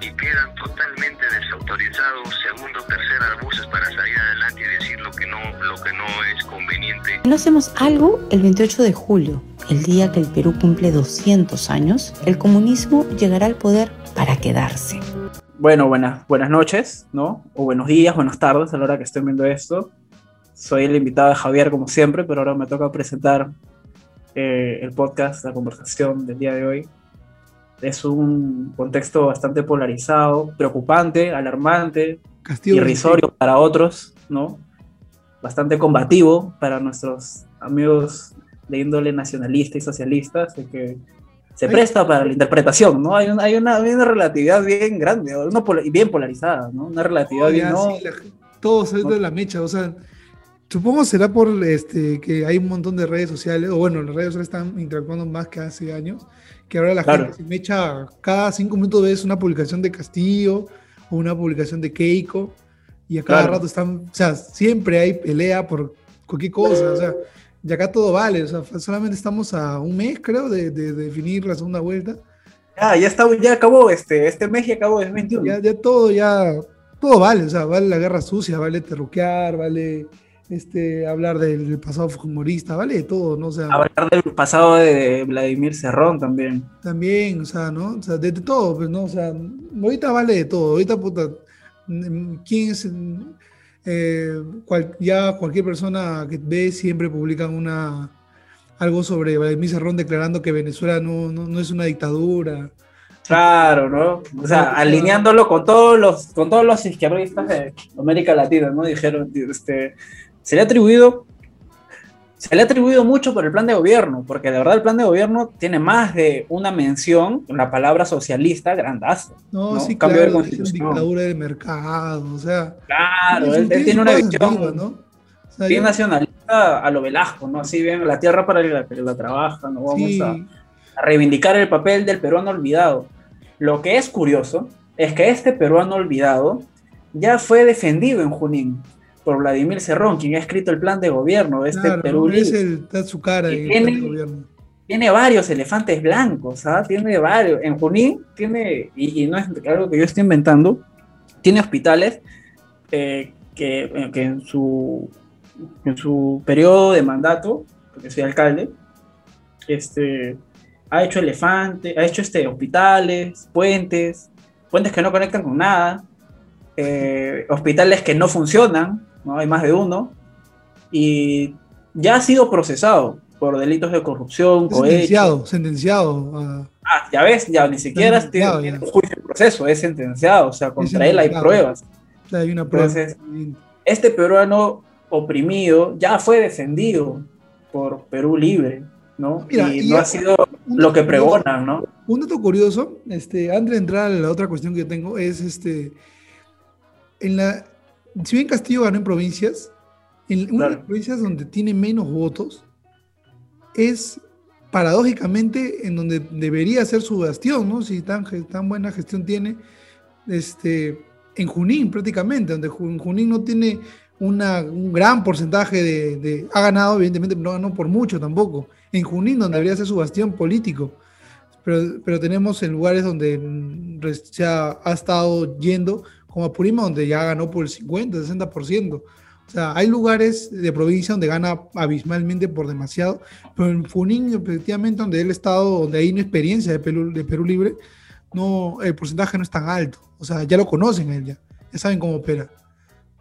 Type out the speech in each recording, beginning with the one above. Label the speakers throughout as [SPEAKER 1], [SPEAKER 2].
[SPEAKER 1] y quedan totalmente desautorizados segundo, tercera buses para salir adelante y decir lo que no, lo que no es conveniente.
[SPEAKER 2] No hacemos algo el 28 de julio, el día que el Perú cumple 200 años, el comunismo llegará al poder para quedarse.
[SPEAKER 3] Bueno, buenas, buenas noches, ¿no? O buenos días, buenas tardes a la hora que estén viendo esto. Soy el invitado de Javier, como siempre, pero ahora me toca presentar eh, el podcast, la conversación del día de hoy. Es un contexto bastante polarizado, preocupante, alarmante, irrisorio para otros, ¿no? Bastante combativo para nuestros amigos de índole nacionalista y socialista, así que se presta para la interpretación, ¿no? Hay, hay, una, relatividad bien grande, una bien polarizada, ¿no? Una relatividad bien...
[SPEAKER 4] ¿no? todo sale de la mecha, o sea, supongo será por este, que hay un montón de redes sociales, o bueno, las redes sociales están interactuando más que hace años, que ahora la gente se mecha cada cinco minutos ves una publicación de Castillo o una publicación de Keiko, y a cada rato están, o sea, siempre hay pelea por cualquier cosa, o sea, y acá todo vale, o sea, solamente estamos a un mes, creo, de, definir la segunda vuelta.
[SPEAKER 3] Ah, ya está, ya acabó este, este mes y acabó el 21.
[SPEAKER 4] Ya, ya todo, ya, todo vale, o sea, vale la guerra sucia, vale terruquear, vale este, hablar del, pasado humorista, vale todo, ¿no? O sea,
[SPEAKER 3] hablar del pasado de Vladimir Cerrón también.
[SPEAKER 4] También, o sea, ¿no? O sea, de, todo, pues, ¿no? O sea, ahorita vale de todo, ahorita, puta, ¿quién es eh, ya cualquier persona que ve siempre publican una algo sobre Vladimir Cerrón declarando que Venezuela no, no, es una dictadura.
[SPEAKER 3] Claro, ¿no? O sea, alineándolo con todos los, con todos los izquierdistas de América Latina, ¿no? Dijeron, este, se le ha atribuido se le ha atribuido mucho por el plan de gobierno, porque de verdad el plan de gobierno tiene más de una mención, la palabra socialista grandazo.
[SPEAKER 4] No, sí, Cambio claro, de es dictadura de mercado, o sea.
[SPEAKER 3] Claro, él, tiene una visión ¿no? bien nacionalista a lo Velasco, ¿no? Así bien, la tierra para la que la trabaja, ¿no? Vamos a, a reivindicar el papel del peruano olvidado. Lo que es curioso es que este peruano olvidado ya fue defendido en Junín por Vladimir Cerrón, quien ha escrito el plan de gobierno de este Perú.
[SPEAKER 4] Es el, su cara
[SPEAKER 3] tiene, tiene varios elefantes blancos, ¿ah? tiene varios. En Junín tiene, y, no es algo que yo estoy inventando, tiene hospitales eh, que, eh, que, en, su, en su periodo de mandato, porque soy alcalde, este, ha hecho elefantes, ha hecho este, hospitales, puentes, puentes que no conectan con nada, eh, hospitales que no funcionan, ¿no? hay más de uno, y ya ha sido procesado por delitos de corrupción.
[SPEAKER 4] Sentenciado, sentenciado.
[SPEAKER 3] Ah, ya ves, ya ni siquiera tiene, un juicio en proceso, es sentenciado, o sea, contra él hay pruebas.
[SPEAKER 4] Hay una prueba.
[SPEAKER 3] este peruano oprimido ya fue defendido por Perú Libre, ¿no? y, no ha sido lo que pregonan, ¿no?
[SPEAKER 4] Un dato curioso, este, antes de entrar a la otra cuestión que tengo, es este, en la, si bien Castillo ganó en provincias, en una de las provincias donde tiene menos votos es paradójicamente en donde debería ser su bastión, ¿no? Si tan, tan buena gestión tiene, este, en Junín prácticamente, donde Junín no tiene una, un gran porcentaje de, Ha ganado, evidentemente, pero no ganó por mucho tampoco. En Junín, donde debería ser su bastión político. Pero, pero tenemos en lugares donde se ha, ha estado yendo como Apurima, donde ya ganó por el 50, 60%. O sea, hay lugares de provincia donde gana abismalmente por demasiado, pero en Funín, efectivamente, donde ha estado, donde hay una experiencia de Perú, de Perú Libre, no, el porcentaje no es tan alto. O sea, ya lo conocen él, ya, ya saben cómo opera.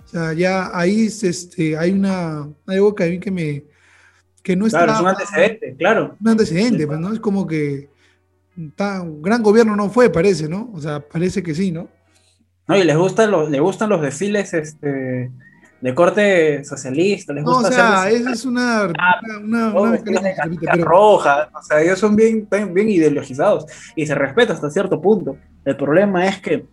[SPEAKER 4] O sea, ya ahí este, hay una, algo que a mí que me, que no
[SPEAKER 3] está... Claro, es un antecedente, claro.
[SPEAKER 4] Un antecedente, pues, ¿no? Es como que tan, gran gobierno no fue, parece, ¿no? O sea, parece que sí, ¿no?
[SPEAKER 3] No, y les gustan los, les gustan los desfiles este, de corte socialista. Les gusta
[SPEAKER 4] no, o sea, esa es una, una, una,
[SPEAKER 3] roja. O sea, ellos son bien, bien ideologizados y se respeta hasta cierto punto. El problema es que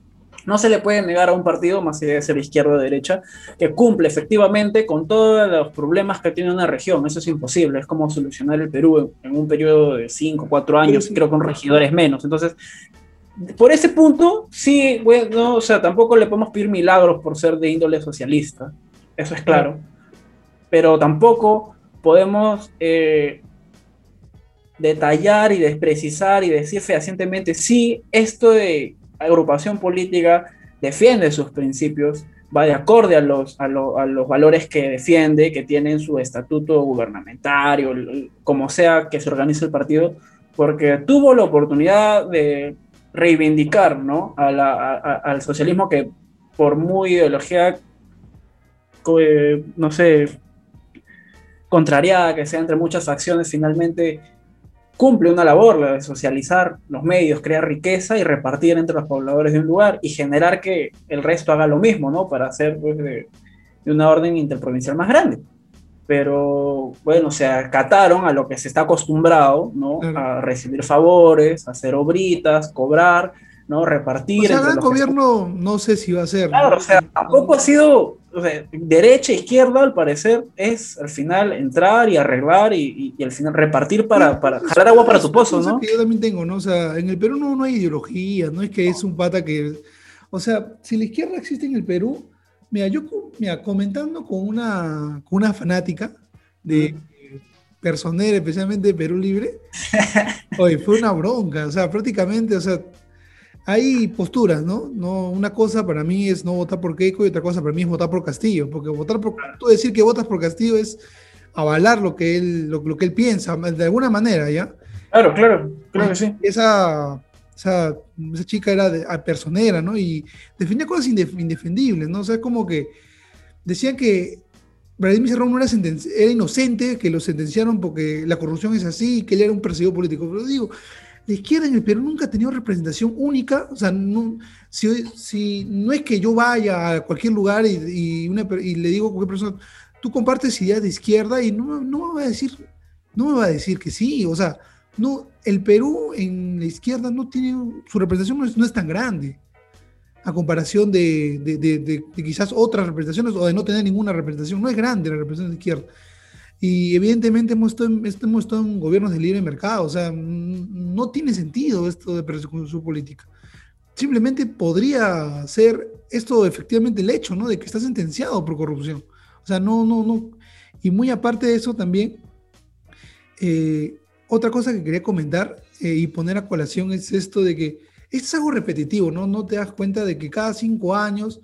[SPEAKER 3] no se le puede negar a un partido, más allá de ser izquierda o derecha, que cumple efectivamente con todos los problemas que tiene una región. Eso es imposible. Es como solucionar el Perú en, un periodo de 5, 4 años, creo con regidores menos. Entonces, por ese punto, sí, bueno, o sea, tampoco le podemos pedir milagros por ser de índole socialista, eso es claro, pero tampoco podemos eh, detallar y desprecisar y decir fehacientemente, sí, esto de agrupación política defiende sus principios, va de acorde a los, a, los valores que defiende, que tienen su estatuto gubernamentario, como sea que se organice el partido, porque tuvo la oportunidad de reivindicar ¿no? al socialismo que por muy ideología, eh, no sé, contrariada que sea entre muchas facciones, finalmente cumple una labor, la de socializar los medios, crear riqueza y repartir entre los pobladores de un lugar y generar que el resto haga lo mismo, ¿no? Para hacer pues, de, una orden interprovincial más grande. Pero bueno, se acataron a lo que se está acostumbrado, ¿no? A recibir favores, hacer obritas, cobrar, ¿no? Repartir.
[SPEAKER 4] O sea, el gobierno no sé si va a ser.
[SPEAKER 3] Claro, o sea, tampoco ha sido o sea, derecha, izquierda, al parecer, es al final entrar y arreglar y, y, al final repartir para, para jalar agua para tu pozo, ¿no?
[SPEAKER 4] Que yo también tengo, ¿no? O sea, en el Perú no, no hay ideología, no es que es un pata que. O sea, si la izquierda existe en el Perú, mira, yo mira, comentando con una, con una fanática de personera, especialmente de Perú Libre, hoy fue una bronca, o sea, prácticamente, o sea, hay posturas, ¿no? ¿no? Una cosa para mí es no votar por Keiko y otra cosa para mí es votar por Castillo, porque votar por, tú decir que votas por Castillo es avalar lo que él, lo, que él piensa, de alguna manera, ¿ya?
[SPEAKER 3] Claro, claro, claro que sí.
[SPEAKER 4] Esa, esa, esa chica era de, personera, ¿no? Y defendía cosas indefendibles, ¿no? O sea, como que decían que Vladimir Serrón no era, era inocente, que lo sentenciaron porque la corrupción es así, que él era un perseguido político. Pero digo, la izquierda en el Perú nunca ha tenido representación única, o sea, no, si, no es que yo vaya a cualquier lugar y, le digo a cualquier persona, tú compartes ideas de izquierda y no, no, me va a decir, no me va a decir que sí, o sea, no, el Perú en la izquierda no tiene, su representación no es, tan grande a comparación de, de, quizás otras representaciones o de no tener ninguna representación, no es grande la representación de izquierda. Y evidentemente hemos estado, en, hemos estado gobiernos de libre mercado, o sea, no tiene sentido esto de persecución política. Simplemente podría ser esto efectivamente el hecho, ¿no? De que está sentenciado por corrupción. O sea, no, no, no. Y muy aparte de eso también, eh, otra cosa que quería comentar eh, y poner a colación es esto de que esto es algo repetitivo, ¿no? No te das cuenta de que cada cinco años,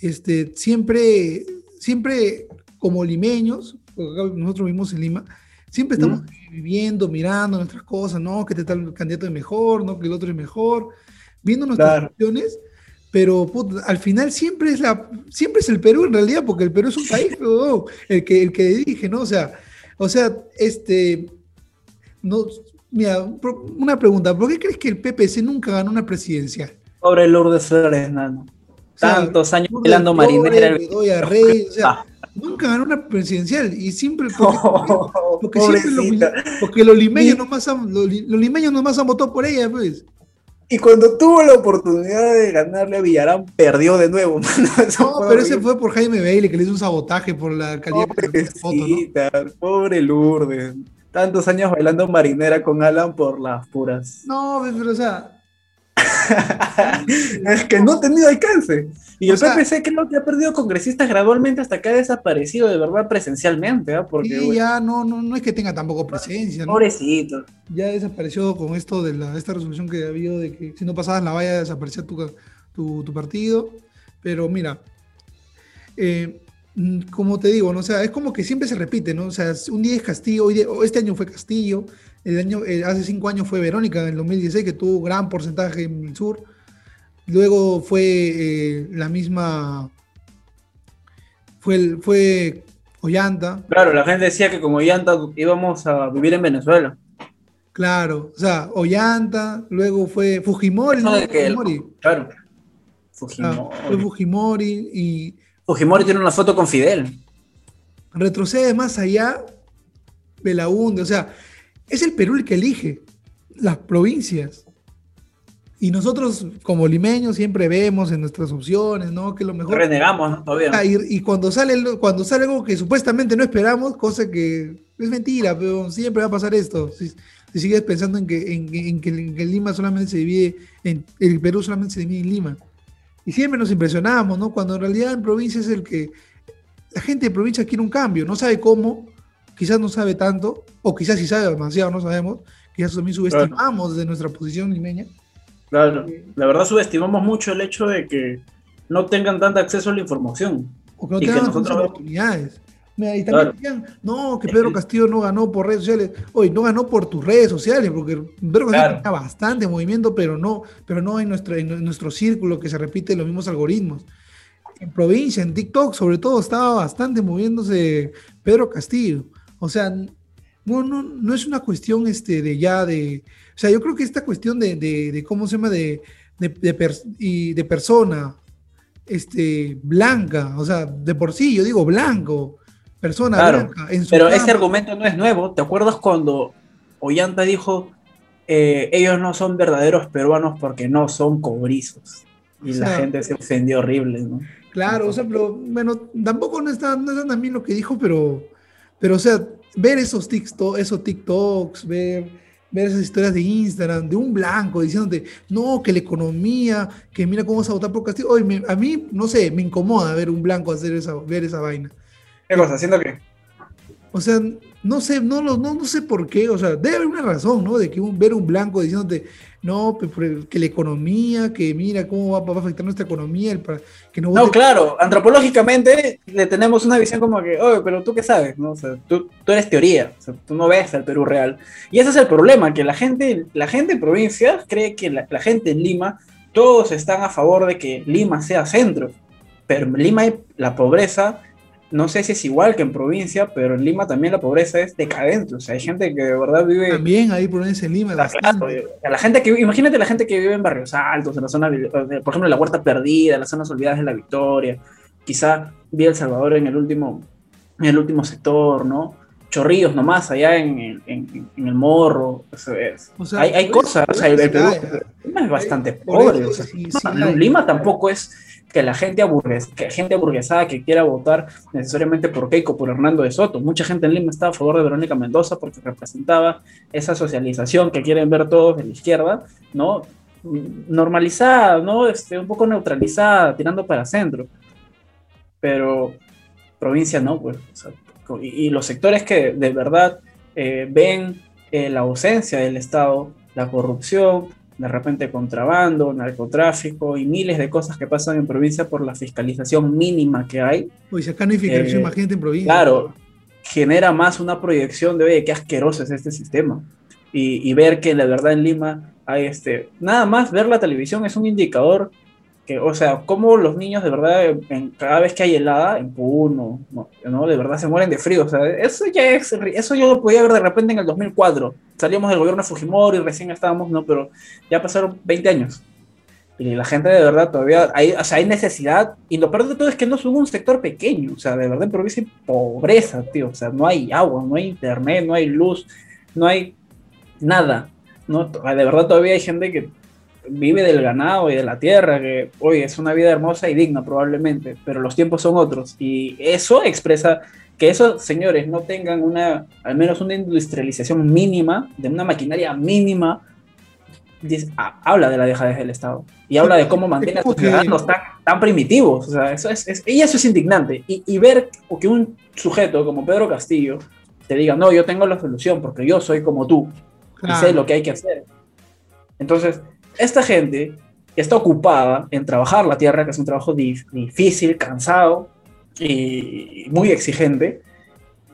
[SPEAKER 4] este, siempre, siempre como limeños, nosotros vivimos en Lima, siempre estamos viviendo, mirando nuestras cosas, ¿no? Que este tal candidato es mejor, ¿no? Que el otro es mejor, viendo nuestras opciones, pero al final siempre es la siempre es el Perú en realidad, porque el Perú es un país, el que el que dirige, ¿no? O sea, o sea, este no mira, una pregunta, ¿por qué crees que el PPC nunca ganó una presidencial?
[SPEAKER 3] Pobre Lourdes Flores, nano. Tantos años pelando marinera.
[SPEAKER 4] Rey, o sea, nunca ganó una presidencial y siempre porque, porque, siempre los, porque los limeños nomás han, los, limeños nomás han votado por ella, pues.
[SPEAKER 3] Y cuando tuvo la oportunidad de ganarle a Villarán, perdió de nuevo.
[SPEAKER 4] no, pero ese fue por Jaime Bailey, que le hizo un sabotaje por la alcaldía.
[SPEAKER 3] Pobre Lourdes. Tantos años bailando marinera con Alan por las puras.
[SPEAKER 4] No, pero o sea,
[SPEAKER 3] es que no ha tenido alcance. Y el PPC creo que ha perdido congresistas gradualmente hasta que ha desaparecido de verdad presencialmente. ¿eh? Porque,
[SPEAKER 4] ya no, no, no es que tenga tampoco presencia.
[SPEAKER 3] Pobrecito.
[SPEAKER 4] Ya desapareció con esto de la, esta resolución que ha habido de que si no pasabas la valla desaparecía tu, tu, partido. Pero mira, eh, como te digo, ¿no? o sea, es como que siempre se repite, ¿no? O sea, un día es Castillo, hoy este año fue Castillo, el año, eh, hace cinco años fue Verónica en el 2016, que tuvo gran porcentaje en el sur. Luego fue eh, la misma. Fue, fue Ollanta.
[SPEAKER 3] Claro, la gente decía que como Ollanta íbamos a vivir en Venezuela.
[SPEAKER 4] Claro, o sea, Ollanta, luego fue Fujimori. ¿no?
[SPEAKER 3] Fujimori. claro.
[SPEAKER 4] Fujimori. Ah, fue Fujimori y.
[SPEAKER 3] Fujimori tiene una foto con Fidel.
[SPEAKER 4] Retrocede más allá, Belaunde, o sea, es el Perú el que elige las provincias. Y nosotros, como limeños, siempre vemos en nuestras opciones, ¿no? Que lo mejor.
[SPEAKER 3] Renegamos, ¿no? Todavía.
[SPEAKER 4] Ah, y, cuando, sale, cuando sale algo que supuestamente no esperamos, cosa que es mentira, pero siempre va a pasar esto. Si, sigues pensando en que, en, que, Lima solamente se divide, en el Perú solamente se divide en Lima. Y siempre nos impresionamos, ¿no? Cuando en realidad en provincia es el que. La gente de provincia quiere un cambio, no sabe cómo, quizás no sabe tanto, o quizás sí sabe demasiado, no sabemos, quizás también subestimamos desde nuestra posición limeña,
[SPEAKER 3] Claro, la verdad subestimamos mucho el hecho de que no tengan tanto acceso a la información.
[SPEAKER 4] O que no tengan nosotros... oportunidades. Y también decían, no, que Pedro Castillo no ganó por redes sociales. Oye, no ganó por tus redes sociales, porque Pedro Castillo tenía bastante movimiento, pero no, pero no en nuestro, en nuestro círculo que se repite los mismos algoritmos. En provincia, en TikTok, sobre todo, estaba bastante moviéndose Pedro Castillo. O sea, no, no, no es una cuestión este, de ya de. O sea, yo creo que esta cuestión de, de, cómo se llama, de, de, y de persona este, blanca, o sea, de por sí, yo digo blanco, persona blanca.
[SPEAKER 3] pero ese argumento no es nuevo. ¿Te acuerdas cuando Ollanta dijo, eh, ellos no son verdaderos peruanos porque no son cobrizos? Y la gente se ofendió horrible, ¿no?
[SPEAKER 4] Claro, o sea, pero bueno, tampoco no es tan, no es tan lo que dijo, pero, pero o sea, ver esos, TikTok, esos TikToks, ver, ver esas historias de Instagram, de un blanco diciéndote, no, que la economía, que mira cómo vas a votar por Castillo. Oye, a mí, no sé, me incomoda ver un blanco hacer esa, ver esa vaina.
[SPEAKER 3] ¿Qué cosa? ¿Haciendo qué?
[SPEAKER 4] O sea, no sé, no, no, no sé por qué, o sea, debe haber una razón, ¿no? De que un, ver un blanco diciéndote, no, que la economía, que mira cómo va, a afectar nuestra economía, que
[SPEAKER 3] no... No, claro, antropológicamente le tenemos una visión como que, oye, pero tú qué sabes, ¿no? O sea, tú, tú eres teoría, o sea, tú no ves el Perú real. Y ese es el problema, que la gente, la gente en provincia cree que la, la gente en Lima, todos están a favor de que Lima sea centro, pero en Lima hay la pobreza no sé si es igual que en provincia, pero en Lima también la pobreza es decadente. O sea, hay gente que de verdad vive.
[SPEAKER 4] También hay pobreza en Lima.
[SPEAKER 3] La, la gente que, imagínate la gente que vive en barrios altos, en la zona, por ejemplo, en la Huerta Perdida, en las zonas olvidadas de la Victoria. Quizá vi El Salvador en el último, en el último sector, ¿no? Chorrillos nomás, allá en, en, el morro. hay, hay cosas, o sea, el, Perú es bastante pobre. Lima tampoco es que la gente, aburgues, que gente aburguesada que quiera votar necesariamente por Keiko, por Hernando de Soto. Mucha gente en Lima está a favor de Verónica Mendoza porque representaba esa socialización que quieren ver todos de la izquierda, ¿no? Normalizada, ¿no? Este, un poco neutralizada, tirando para centro. Pero provincia no, pues. y, los sectores que de verdad eh, ven eh, la ausencia del Estado, la corrupción, de repente contrabando, narcotráfico y miles de cosas que pasan en provincia por la fiscalización mínima que hay.
[SPEAKER 4] Pues acá no hay fiscalización, eh, en provincia.
[SPEAKER 3] Claro, genera más una proyección de, oye, qué asqueroso es este sistema. Y, y ver que la verdad en Lima hay este, nada más ver la televisión es un indicador que, o sea, cómo los niños de verdad, en, cada vez que hay helada, en Puno, no, de verdad se mueren de frío. O sea, eso ya es, eso yo lo podía ver de repente en el 2004. Salíamos del gobierno de Fujimori recién estábamos, no, pero ya pasaron 20 años. Y la gente de verdad todavía, hay, o sea, hay necesidad. Y lo peor de todo es que no son un sector pequeño. O sea, de verdad en provincia hay pobreza, tío. O sea, no hay agua, no hay internet, no hay luz, no hay nada. ¿no? De verdad todavía hay gente que vive del ganado y de la tierra, que hoy es una vida hermosa y digna probablemente, pero los tiempos son otros. Y eso expresa que esos señores no tengan una, al menos una industrialización mínima, de una maquinaria mínima, habla de la dejadez del Estado. Y habla de cómo mantiene a sus ciudadanos tan, tan, primitivos. O sea, eso es, y eso es indignante. Y, ver que un sujeto como Pedro Castillo te diga, no, yo tengo la solución porque yo soy como tú y sé lo que hay que hacer. Entonces, esta gente está ocupada en trabajar la tierra, que es un trabajo difícil, cansado y muy exigente.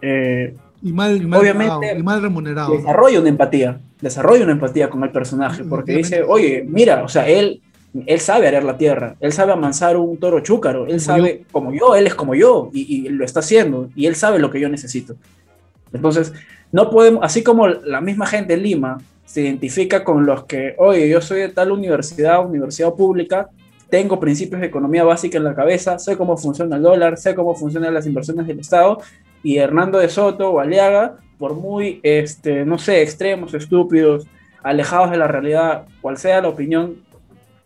[SPEAKER 4] Eh, y mal, obviamente, y mal remunerado.
[SPEAKER 3] Desarrolla una empatía, desarrolla una empatía con el personaje, porque dice, oye, mira, o sea, él, él sabe arar la tierra, él sabe amansar un toro chúcaro, él sabe, como yo, él es como yo, y, y, lo está haciendo, y él sabe lo que yo necesito. Entonces, no podemos, así como la misma gente en Lima se identifica con los que, oye, yo soy de tal universidad, universidad pública, tengo principios de economía básica en la cabeza, sé cómo funciona el dólar, sé cómo funcionan las inversiones del Estado, y Hernando de Soto o Aliaga, por muy, este, no sé, extremos, estúpidos, alejados de la realidad, cual sea la opinión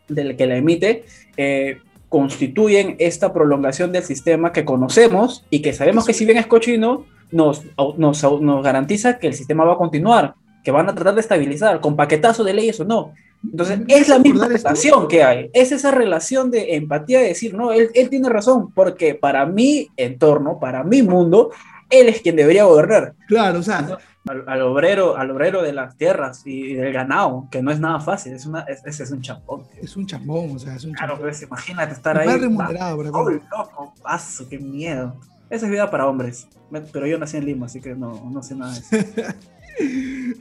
[SPEAKER 3] del que la emite, eh, constituyen esta prolongación del sistema que conocemos y que sabemos que si bien es cochino, nos, nos, nos garantiza que el sistema va a continuar que van a tratar de estabilizar, con paquetazo de leyes o no. Entonces, es la misma relación que hay, es esa relación de empatía de decir, no, él, él tiene razón, porque para mi entorno, para mi mundo, él es quien debería gobernar.
[SPEAKER 4] Claro, o sea,
[SPEAKER 3] al, obrero, al obrero de las tierras y, del ganado, que no es nada fácil, es una, ese es, un chambón.
[SPEAKER 4] Es un chambón, o sea, es un
[SPEAKER 3] Claro, pues imagínate estar ahí.
[SPEAKER 4] Más remunerado,
[SPEAKER 3] oh, loco, paso, qué miedo. Esa es vida para hombres, pero yo nací en Lima, así que no, no sé nada de eso.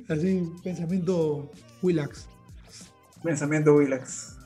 [SPEAKER 4] así, pensamiento Willax.
[SPEAKER 3] Pensamiento Willax.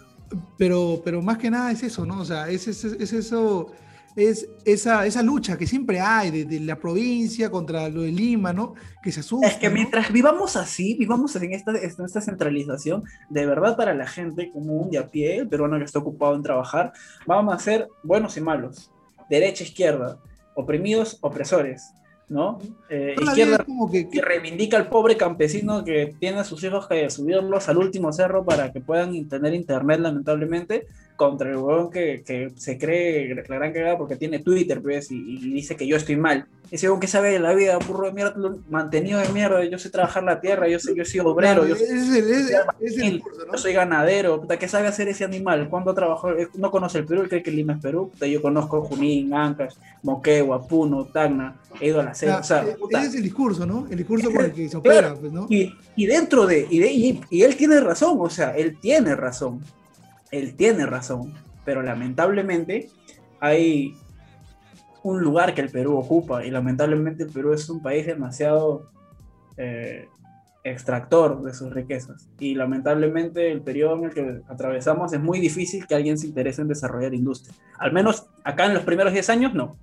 [SPEAKER 4] Pero, pero más que nada es eso, ¿no? O sea, es, es, es eso es esa, esa lucha que siempre hay de, la provincia contra lo de Lima, ¿no? Que se asusta.
[SPEAKER 3] Es que mientras vivamos así, vivamos en esta, en esta centralización, de verdad para la gente común de a pie, el peruano que está ocupado en trabajar, vamos a ser buenos y malos, derecha, izquierda, oprimidos, opresores. ¿no? Eh, izquierda como que, reivindica al pobre campesino que tiene a sus hijos que subirlos al último cerro para que puedan tener internet, lamentablemente, contra el huevón que, que, se cree la gran cagada porque tiene Twitter, pues, y, y, dice que yo estoy mal. Ese huevón que sabe de la vida, burro de mierda, mantenido de mierda, yo sé trabajar la tierra, yo sé, yo soy obrero, yo, soy, ganadero, puta, ¿qué sabe hacer ese animal? ¿Cuándo trabajó? No conoce el Perú, cree que Lima es Perú, yo conozco Junín, Ancash, Moquegua, Puno, Tacna, he ido a la sede, o sea,
[SPEAKER 4] e-, ese es el discurso, ¿no? El discurso con el que se opera, pues, ¿no?
[SPEAKER 3] Y, y dentro de, y, de y, y él tiene razón, o sea, él tiene razón él tiene razón, pero lamentablemente hay un lugar que el Perú ocupa y lamentablemente el Perú es un país demasiado eh, extractor de sus riquezas y lamentablemente el periodo en el que atravesamos es muy difícil que alguien se interese en desarrollar industria. Al menos acá en los primeros 10 años no,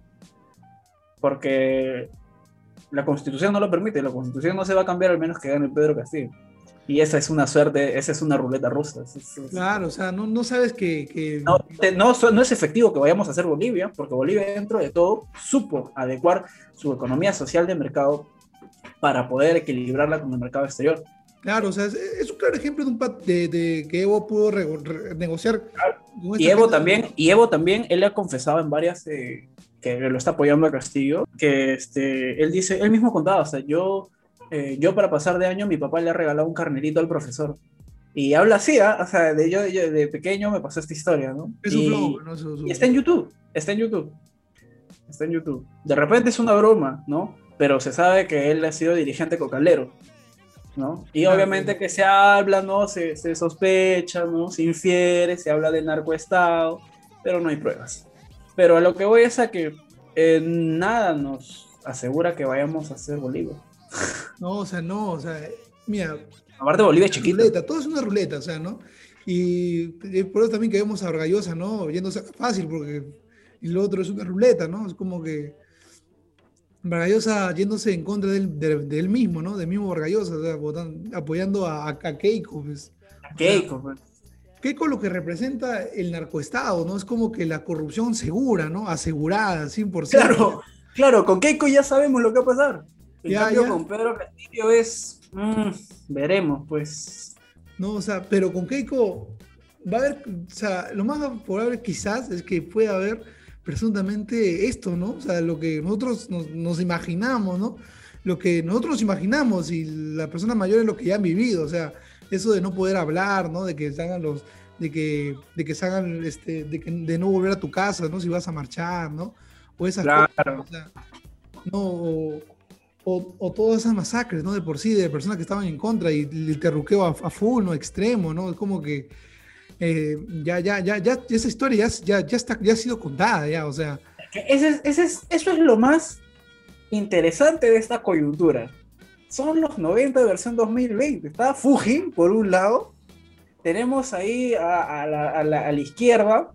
[SPEAKER 3] porque la constitución no lo permite, la constitución no se va a cambiar al menos que gane Pedro Castillo. Y esa es una suerte, esa es una ruleta rusa.
[SPEAKER 4] claro, o sea, no, no sabes que...
[SPEAKER 3] No, no, es efectivo que vayamos a hacer Bolivia, porque Bolivia dentro de todo supo adecuar su economía social de mercado para poder equilibrarla con el mercado exterior.
[SPEAKER 4] Claro, o sea, es, un claro ejemplo de, un de, de que Evo pudo negociar.
[SPEAKER 3] Y Evo también, y Evo también, él le ha confesado en varias eh, que lo está apoyando a Castillo, que este, él dice, él mismo contaba, o sea, yo eh, yo para pasar de año, mi papá le ha regalado un carnerito al profesor. Y habla así, ¿ah? o sea, de yo, de pequeño me pasó esta historia, ¿no? y, está en YouTube, está en YouTube. Está en YouTube. De repente es una broma, ¿no? Pero se sabe que él ha sido dirigente cocalero, ¿no? Y obviamente que se habla, ¿no? Se, se, sospecha, ¿no? Se infiere, se habla de narcoestado, pero no hay pruebas. Pero a lo que voy es a que eh, nada nos asegura que vayamos a hacer Bolívar.
[SPEAKER 4] No, o sea, no, o sea, mira.
[SPEAKER 3] Aparte Bolivia es chiquita.
[SPEAKER 4] todo es una ruleta, o sea, ¿no? Y, por eso también que vemos a Vargallosa, ¿no? Yéndose fácil, porque y lo otro es una ruleta, ¿no? Es como que Vargallosa yéndose en contra de él, mismo, ¿no? Del mismo Vargallosa, o sea, apoyando a, Keiko, pues.
[SPEAKER 3] A Keiko, pues.
[SPEAKER 4] Keiko lo que representa el narcoestado, ¿no? Es como que la corrupción segura, ¿no? Asegurada, 100%.
[SPEAKER 3] Claro, claro, con Keiko ya sabemos lo que va a pasar. El cambio con Pedro Castillo es. Mm, veremos, pues.
[SPEAKER 4] No, o sea, pero con Keiko va a haber. O sea, lo más probable quizás es que pueda haber presuntamente esto, ¿no? O sea, lo que nosotros nos, imaginamos, ¿no? Lo que nosotros imaginamos y la persona mayor es lo que ya han vivido, o sea, eso de no poder hablar, ¿no? De que salgan los, de que, de que salgan, este, de, que, de no volver a tu casa, ¿no? Si vas a marchar, ¿no? O esas
[SPEAKER 3] claro. cosas, o sea,
[SPEAKER 4] no, o, todas esas masacres, ¿no? De por sí, de personas que estaban en contra y el terruqueo a, full, ¿no? Extremo, ¿no? Es como que eh, ya, ya, ya, ya, esa historia ya, ya, está, ya ha sido contada, ya, o sea.
[SPEAKER 3] Ese, ese eso es lo más interesante de esta coyuntura. Son los 90 de versión 2020. Está Fuji, por un lado. Tenemos ahí a la izquierda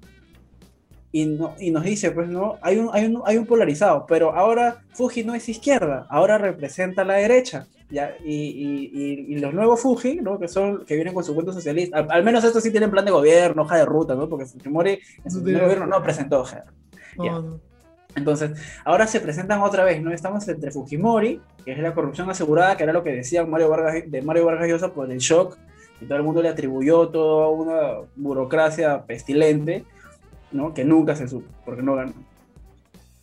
[SPEAKER 3] y, no, y nos dice, pues no, hay un, hay, un, hay un polarizado, pero ahora Fuji no es izquierda, ahora representa la derecha. ¿ya? Y, y, y, los nuevos Fuji, ¿no? que, son, que vienen con su cuento socialista, al, menos estos sí tienen plan de gobierno, hoja de ruta, ¿no? porque Fujimori en su primer gobierno no presentó hoja Entonces, ahora se presentan otra vez, ¿no? Estamos entre Fujimori, que es la corrupción asegurada, que era lo que decía Mario Vargas, de Mario Vargas Llosa por el shock, y todo el mundo le atribuyó toda una burocracia pestilente, que nunca se supo, porque no ganó.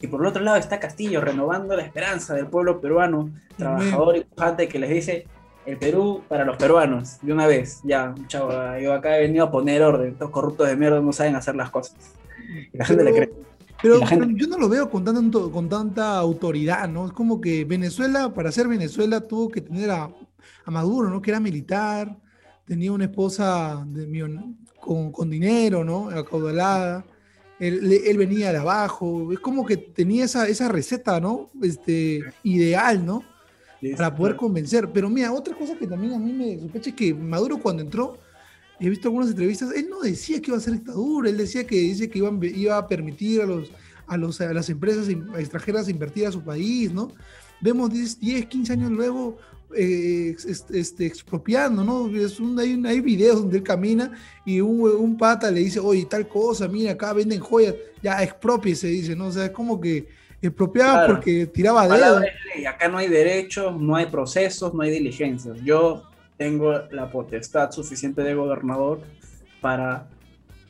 [SPEAKER 3] Y por el otro lado está Castillo renovando la esperanza del pueblo peruano, trabajador y pujante, que les dice el Perú para los peruanos, de una vez, ya, chavo, yo acá he venido a poner orden, estos corruptos de mierda no saben hacer las cosas. Y la gente le cree.
[SPEAKER 4] Pero, yo no lo veo con, tanto, con tanta autoridad, ¿no? Es como que Venezuela, para ser Venezuela, tuvo que tener a, Maduro, ¿no? Que era militar, tenía una esposa con, con, dinero, ¿no? Acaudalada. Él, él, venía de abajo. Es como que tenía esa, esa receta, ¿no? Este, ideal, ¿no? Para poder convencer. Pero mira, otra cosa que también a mí me sospecha es que Maduro cuando entró he visto algunas entrevistas, él no decía que iba a ser dictadura, él decía que dice que iba, iba a permitir a los, a, los, a las empresas extranjeras invertir a su país, ¿no? Vemos 10, 10 15 años luego eh, este, expropiando, ¿no? Es un, hay, hay videos donde él camina y un, un, pata le dice, oye, tal cosa, mira, acá venden joyas, ya expropie, se dice, ¿no? O sea, es como que expropiaba porque tiraba dedo.
[SPEAKER 3] Acá no hay derechos, no hay procesos, no hay diligencias. Yo tengo la potestad suficiente de gobernador para,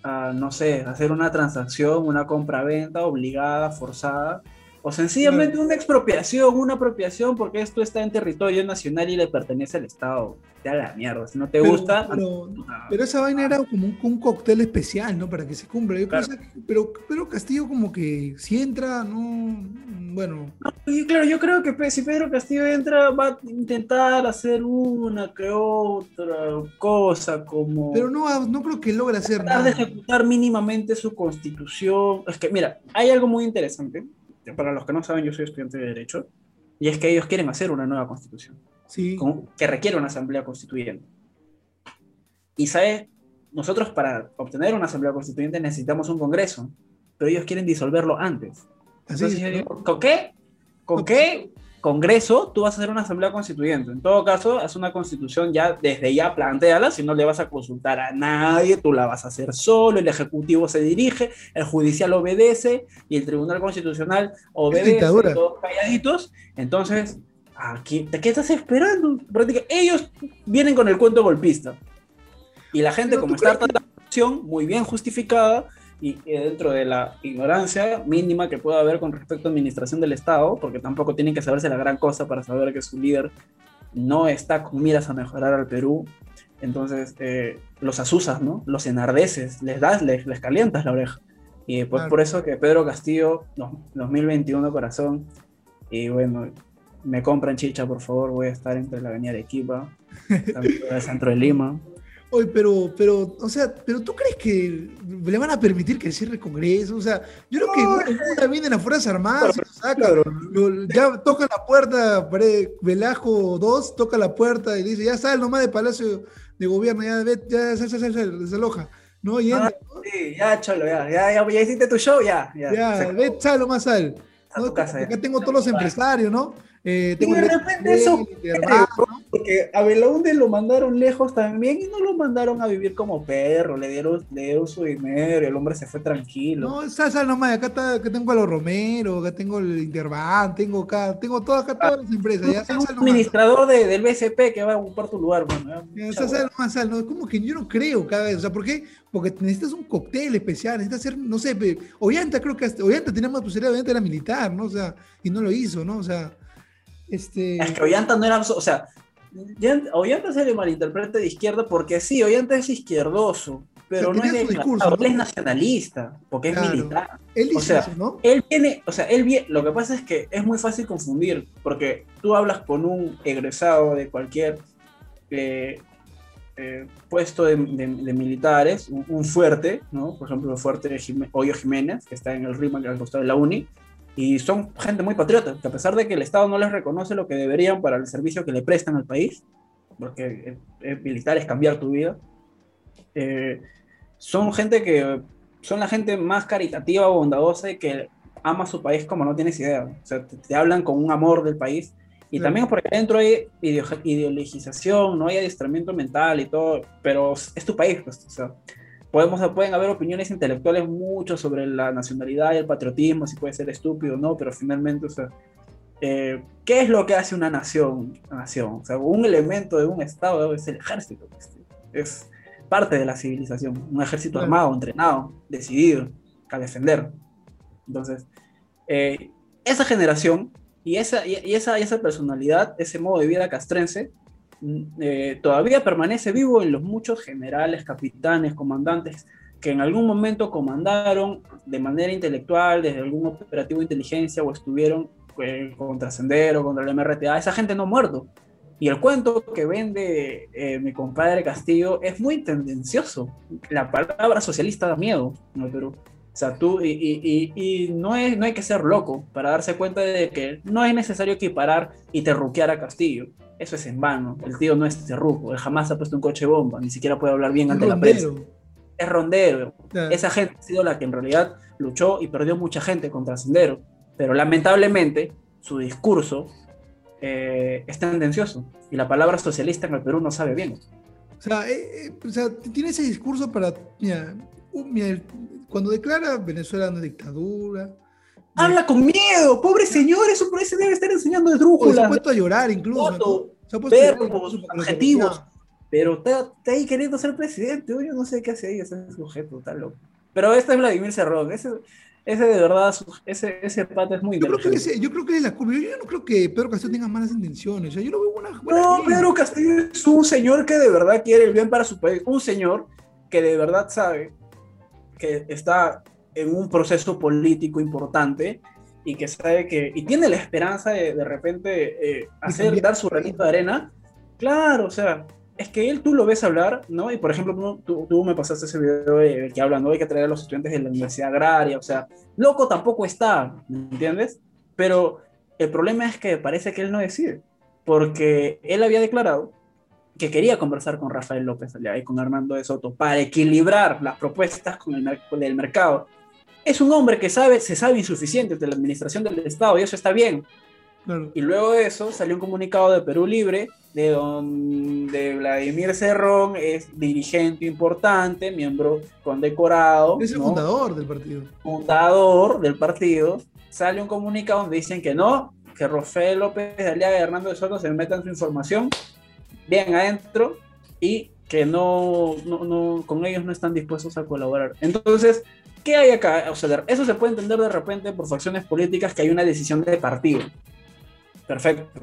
[SPEAKER 3] ah, no sé, hacer una transacción, una compra-venta obligada, forzada, o sencillamente una expropiación, una apropiación, porque esto está en territorio nacional y le pertenece al Estado. Te haga mierda, si no te gusta.
[SPEAKER 4] Pero, esa vaina era como un, cóctel especial, ¿no? Para que se cumpla. pero, pero Castillo, como que si entra, no. Bueno.
[SPEAKER 3] claro, yo creo que si Pedro Castillo entra, va a intentar hacer una que otra cosa, como.
[SPEAKER 4] Pero no, no creo que logre hacer
[SPEAKER 3] nada. de ejecutar mínimamente su constitución. Es que, mira, hay algo muy interesante para los que no saben, yo soy estudiante de Derecho, y es que ellos quieren hacer una nueva constitución,
[SPEAKER 4] sí.
[SPEAKER 3] que requiere una asamblea constituyente. Y sabes, nosotros para obtener una asamblea constituyente necesitamos un congreso, pero ellos quieren disolverlo antes. ¿Con qué? ¿Con qué? Congreso, tú vas a hacer una asamblea constituyente. En todo caso, haz una constitución ya, desde ya planteala, si no le vas a consultar a nadie, tú la vas a hacer solo, el Ejecutivo se dirige, el Judicial obedece y el Tribunal Constitucional obedece, todos calladitos. Entonces, aquí, ¿qué estás esperando? Ellos vienen con el cuento golpista. Y la gente, como está tanta muy bien justificada, y dentro de la ignorancia mínima que pueda haber con respecto a administración del Estado, porque tampoco tienen que saberse la gran cosa para saber que su líder no está con miras a mejorar al Perú, entonces eh, los asusas, ¿no? Los enardeces, les das, les, les calientas la oreja. Y pues por eso que Pedro Castillo, no, 2021 corazón, y bueno, me compran chicha, por favor, voy a estar entre la avenida de Equipa, el centro de Lima.
[SPEAKER 4] Oye, pero, pero, o sea, pero ¿tú crees que le van a permitir que cierre el Congreso? O sea, yo creo que una vienen las Fuerzas Armadas lo ya toca la puerta, Velasco 2 toca la puerta y dice, ya sal nomás de Palacio de Gobierno, ya, ya, ya, ya, ya desaloja. ¿No? Y
[SPEAKER 3] ah, sí, ya, cholo, ya, ya, ya, ya, hiciste tu show, ya.
[SPEAKER 4] Ya, ya ve, sal nomás sal. Acá tengo todos los empresarios, ¿no?
[SPEAKER 3] Eh, y de repente eso, porque a Belaunde lo mandaron lejos también y no lo mandaron a vivir como perro, le dieron, le su dinero y el hombre se fue tranquilo.
[SPEAKER 4] No, sal, nomás, acá, está, acá tengo a los Romero, acá tengo el Interban, tengo acá, tengo todo, acá todas las empresas. Ya,
[SPEAKER 3] un administrador de, del BCP que va a ocupar tu lugar, bueno.
[SPEAKER 4] sal, nomás, sal, no, es como que yo no creo cada vez, o sea, ¿por qué? Porque necesitas un cóctel especial, necesitas hacer, no sé, Ollanta creo que hasta, Ollanta tenía más posibilidad, Ollanta era militar, ¿no? O sea, y no lo hizo, ¿no? O sea... Este...
[SPEAKER 3] Es que Ollanta no era, o sea, Ollanta se le malinterpreta de izquierda porque sí, Ollanta es izquierdoso, pero no es, discurso, él es nacionalista, porque es militar.
[SPEAKER 4] Él
[SPEAKER 3] o sea,
[SPEAKER 4] ¿no?
[SPEAKER 3] Él viene, o sea, él viene, lo que pasa es que es muy fácil confundir, porque tú hablas con un egresado de cualquier eh, eh, puesto de, militares, un, fuerte, ¿no? Por ejemplo, el fuerte de Hoyo Jiménez, que está en el RIMA, al costado de la UNI, y son gente muy patriota, que a pesar de que el Estado no les reconoce lo que deberían para el servicio que le prestan al país, porque militar es cambiar tu vida, eh, son gente que son la gente más caritativa, bondadosa y que ama su país como no tienes idea. O sea, te, hablan con un amor del país. Y también porque dentro hay ideologización, no hay adiestramiento mental y todo, pero es tu país. Pues, o sea, Podemos, pueden haber opiniones intelectuales mucho sobre la nacionalidad y el patriotismo, si puede ser estúpido o no, pero finalmente, o sea, eh, ¿qué es lo que hace una nación? nación? O sea, un elemento de un Estado es el ejército. Pues, es parte de la civilización. Un ejército armado, entrenado, decidido a defender. Entonces, eh, esa generación y esa, y esa, y esa personalidad, ese modo de vida castrense, eh, todavía permanece vivo en los muchos generales, capitanes, comandantes que en algún momento comandaron de manera intelectual desde algún operativo de inteligencia o estuvieron eh, contra Sendero, contra el MRTA, esa gente no ha muerto. Y el cuento que vende eh, mi compadre Castillo es muy tendencioso. La palabra socialista da miedo en el Perú. O sea, tú, y, y, y, no, es, no hay que ser loco para darse cuenta de que no es necesario equiparar y terruquear a Castillo. Eso es en vano. El tío no es terruco. Él jamás ha puesto un coche bomba. Ni siquiera puede hablar bien ante la prensa. Es rondero. Esa gente ha sido la que en realidad luchó y perdió mucha gente contra Sendero. Pero lamentablemente su discurso eh, es tendencioso y la palabra socialista en el Perú no sabe bien.
[SPEAKER 4] O sea, eh, eh, o sea tiene ese discurso para, mira, cuando declara Venezuela una dictadura.
[SPEAKER 3] Habla con miedo, pobre señor, eso por eso debe estar enseñando de drújula.
[SPEAKER 4] Se ha puesto a llorar incluso.
[SPEAKER 3] Se ha puesto verbos, objetivos. Pero está, ahí queriendo ser presidente. Yo no sé qué hace ahí ese sujeto, está loco. Pero este es Vladimir Cerrón. Ese, ese de verdad, ese, ese pata es muy
[SPEAKER 4] yo creo, que ese, yo creo que es la curva. Yo, no creo que Pedro Castillo tenga malas intenciones. O sea, yo lo veo buena,
[SPEAKER 3] No, Pedro Castillo es un señor que de verdad quiere el bien para su país. Un señor que de verdad sabe que está en un proceso político importante y que sabe que. y tiene la esperanza de de repente eh, hacer, dar su granito de arena. Claro, o sea, es que él tú lo ves hablar, ¿no? Y por ejemplo, tú, tú me pasaste ese video de, que habla, ¿no? Hay que traer a los estudiantes de la Universidad Agraria, o sea, loco tampoco está, ¿me entiendes? Pero el problema es que parece que él no decide, porque él había declarado que quería conversar con Rafael López y con Armando de Soto para equilibrar las propuestas con el del mercado. Es un hombre que sabe, se sabe insuficiente de la administración del Estado y eso está bien, y luego de eso salió un comunicado de Perú Libre, de donde Vladimir Cerrón es dirigente importante, miembro condecorado.
[SPEAKER 4] Es el fundador del partido.
[SPEAKER 3] Fundador del partido. Sale un comunicado donde dicen que no, que Rafael López de Aliaga y Hernando de Soto se metan su información bien adentro y que no, no, no, con ellos no están dispuestos a colaborar. Entonces, ¿qué hay acá? O sea, eso se puede entender de repente por facciones políticas que hay una decisión de partido perfecto.